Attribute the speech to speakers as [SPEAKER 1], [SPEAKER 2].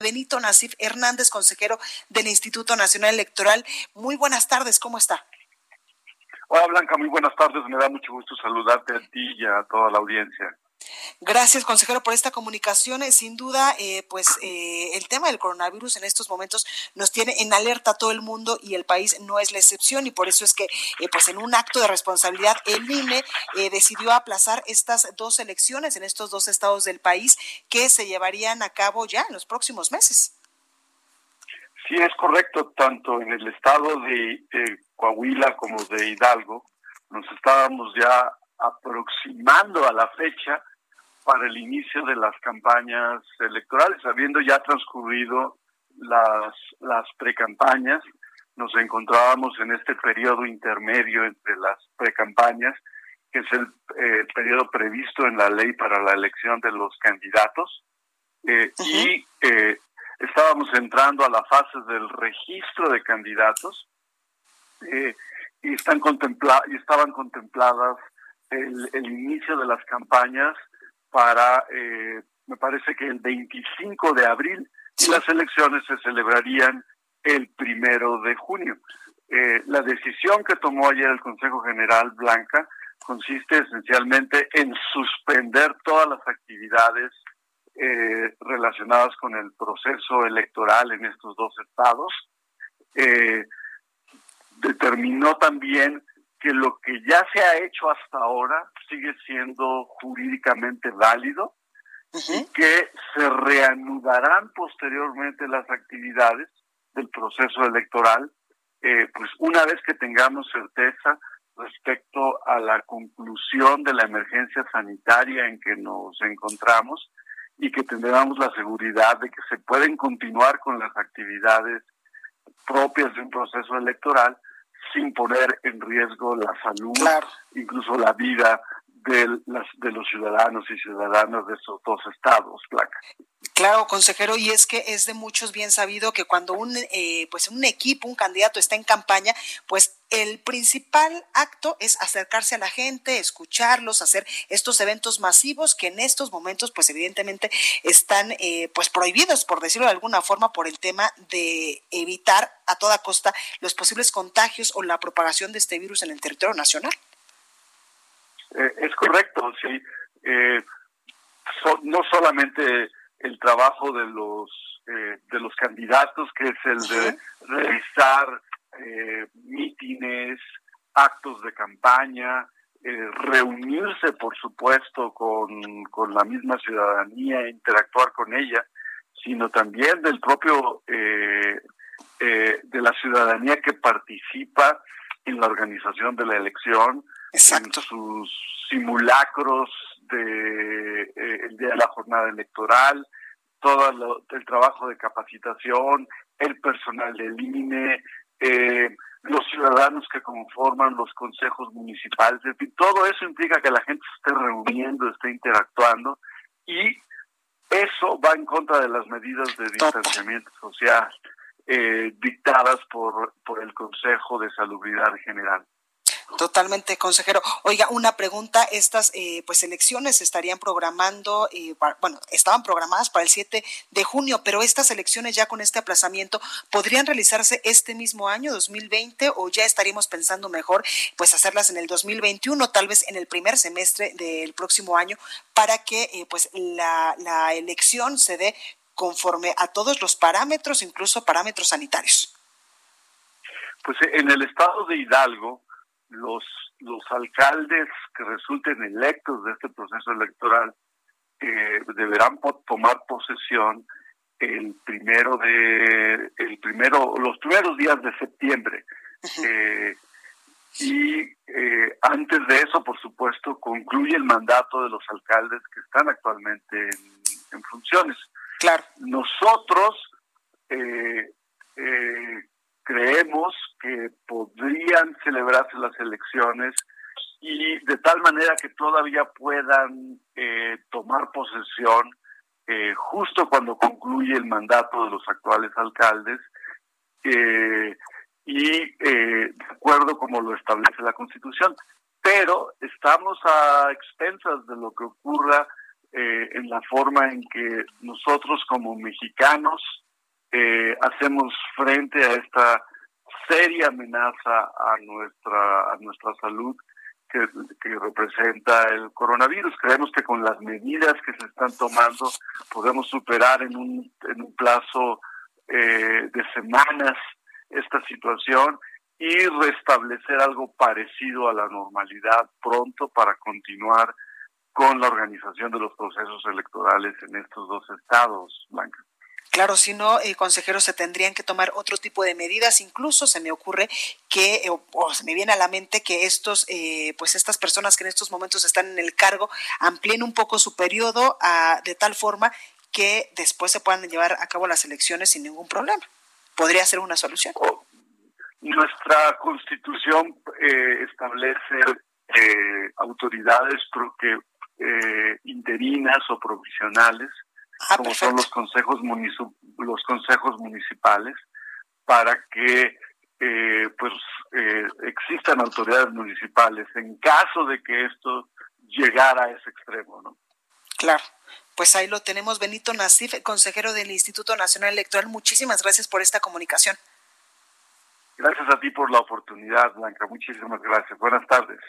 [SPEAKER 1] Benito Nasif Hernández, consejero del Instituto Nacional Electoral. Muy buenas tardes, ¿cómo está?
[SPEAKER 2] Hola Blanca, muy buenas tardes. Me da mucho gusto saludarte a ti y a toda la audiencia.
[SPEAKER 1] Gracias, consejero, por esta comunicación. Eh, sin duda, eh, pues eh, el tema del coronavirus en estos momentos nos tiene en alerta a todo el mundo y el país no es la excepción y por eso es que, pues en un acto de responsabilidad, el INE decidió aplazar estas dos elecciones en estos dos estados del país que se llevarían a cabo ya en los próximos meses.
[SPEAKER 2] Sí, es correcto, tanto en el estado de Coahuila como de Hidalgo, nos estábamos ya aproximando a la fecha para el inicio de las campañas electorales, habiendo ya transcurrido las, las precampañas, nos encontrábamos en este periodo intermedio entre las precampañas, que es el eh, periodo previsto en la ley para la elección de los candidatos, eh, y eh, estábamos entrando a la fase del registro de candidatos, y, están contempla y estaban contempladas el, el inicio de las campañas para, eh, me parece que el 25 de abril, y las elecciones se celebrarían el primero de junio. Eh, la decisión que tomó ayer el Consejo General Blanca consiste esencialmente en suspender todas las actividades eh, relacionadas con el proceso electoral en estos dos estados. determinó también que lo que ya se ha hecho hasta ahora sigue siendo jurídicamente válido y que se reanudarán posteriormente las actividades del proceso electoral, eh, pues una vez que tengamos certeza respecto a la conclusión de la emergencia sanitaria en que nos encontramos y que tendremos la seguridad de que se pueden continuar con las actividades propias de un proceso electoral sin poner en riesgo la salud, incluso la vida de, las, de los ciudadanos y ciudadanas de esos dos estados, Placa.
[SPEAKER 1] Claro, consejero, y es que es de muchos bien sabido que cuando un, eh, pues un equipo, un candidato está en campaña, pues el principal acto es acercarse a la gente, escucharlos, hacer estos eventos masivos que en estos momentos, pues evidentemente están eh, pues prohibidos, por decirlo de alguna forma, por el tema de evitar a toda costa los posibles contagios o la propagación de este virus en el territorio nacional.
[SPEAKER 2] Eh, es correcto, sí. no solamente el trabajo de los eh, de los candidatos, que es el de realizar eh, mítines, actos de campaña, eh, reunirse, por supuesto, con, con la misma ciudadanía, interactuar con ella, sino también del propio eh, de la ciudadanía que participa en la organización de la elección, en sus simulacros de eh, el día de la jornada electoral, todo el trabajo de capacitación, el personal del INE, eh, los ciudadanos que conforman los consejos municipales, todo eso implica que la gente se esté reuniendo, esté interactuando y eso va en contra de las medidas de distanciamiento social eh, dictadas por, por el Consejo de Salubridad General.
[SPEAKER 1] Totalmente, consejero. Oiga, una pregunta, estas eh, pues elecciones estarían programando, eh, bueno, estaban programadas para el 7 de junio, pero estas elecciones ya con este aplazamiento podrían realizarse este mismo año, 2020, o ya estaríamos pensando mejor pues hacerlas en el 2021, tal vez en el primer semestre del próximo año, para que eh, pues la, la elección se dé conforme a todos los parámetros, incluso parámetros sanitarios.
[SPEAKER 2] Pues en el estado de Hidalgo, los, los alcaldes que resulten electos de este proceso electoral eh, deberán tomar posesión el primero de el primero los primeros días de septiembre eh, y eh, antes de eso por supuesto concluye el mandato de los alcaldes que están actualmente en funciones.
[SPEAKER 1] Claro.
[SPEAKER 2] Nosotros eh, eh, creemos que podrían celebrarse las elecciones y de tal manera que todavía puedan eh, tomar posesión eh, justo cuando concluye el mandato de los actuales alcaldes eh, y de acuerdo como lo establece la Constitución. Pero estamos a expensas de lo que ocurra en la forma en que nosotros como mexicanos hacemos frente a esta seria amenaza a nuestra a nuestra salud que, representa el coronavirus. Creemos que con las medidas que se están tomando podemos superar en un, en un plazo eh, de semanas esta situación y restablecer algo parecido a la normalidad pronto para continuar con la organización de los procesos electorales en estos dos estados, Blanca.
[SPEAKER 1] Claro, si no, eh, consejeros, se tendrían que tomar otro tipo de medidas. Incluso se me ocurre que, eh, o, se me viene a la mente que estos, eh, pues estas personas que en estos momentos están en el cargo amplíen un poco su periodo a, de tal forma que después se puedan llevar a cabo las elecciones sin ningún problema. Podría ser una solución.
[SPEAKER 2] Oh, nuestra constitución eh, establece autoridades que, interinas o provisionales Ah, como son los consejos los consejos municipales para que eh, pues eh, existan autoridades municipales en caso de que esto llegara a ese extremo, ¿no?
[SPEAKER 1] Claro. Pues ahí lo tenemos, Benito Nasif, consejero del Instituto Nacional Electoral. Muchísimas gracias por esta comunicación.
[SPEAKER 2] Gracias a ti por la oportunidad, Blanca. Muchísimas gracias. Buenas tardes.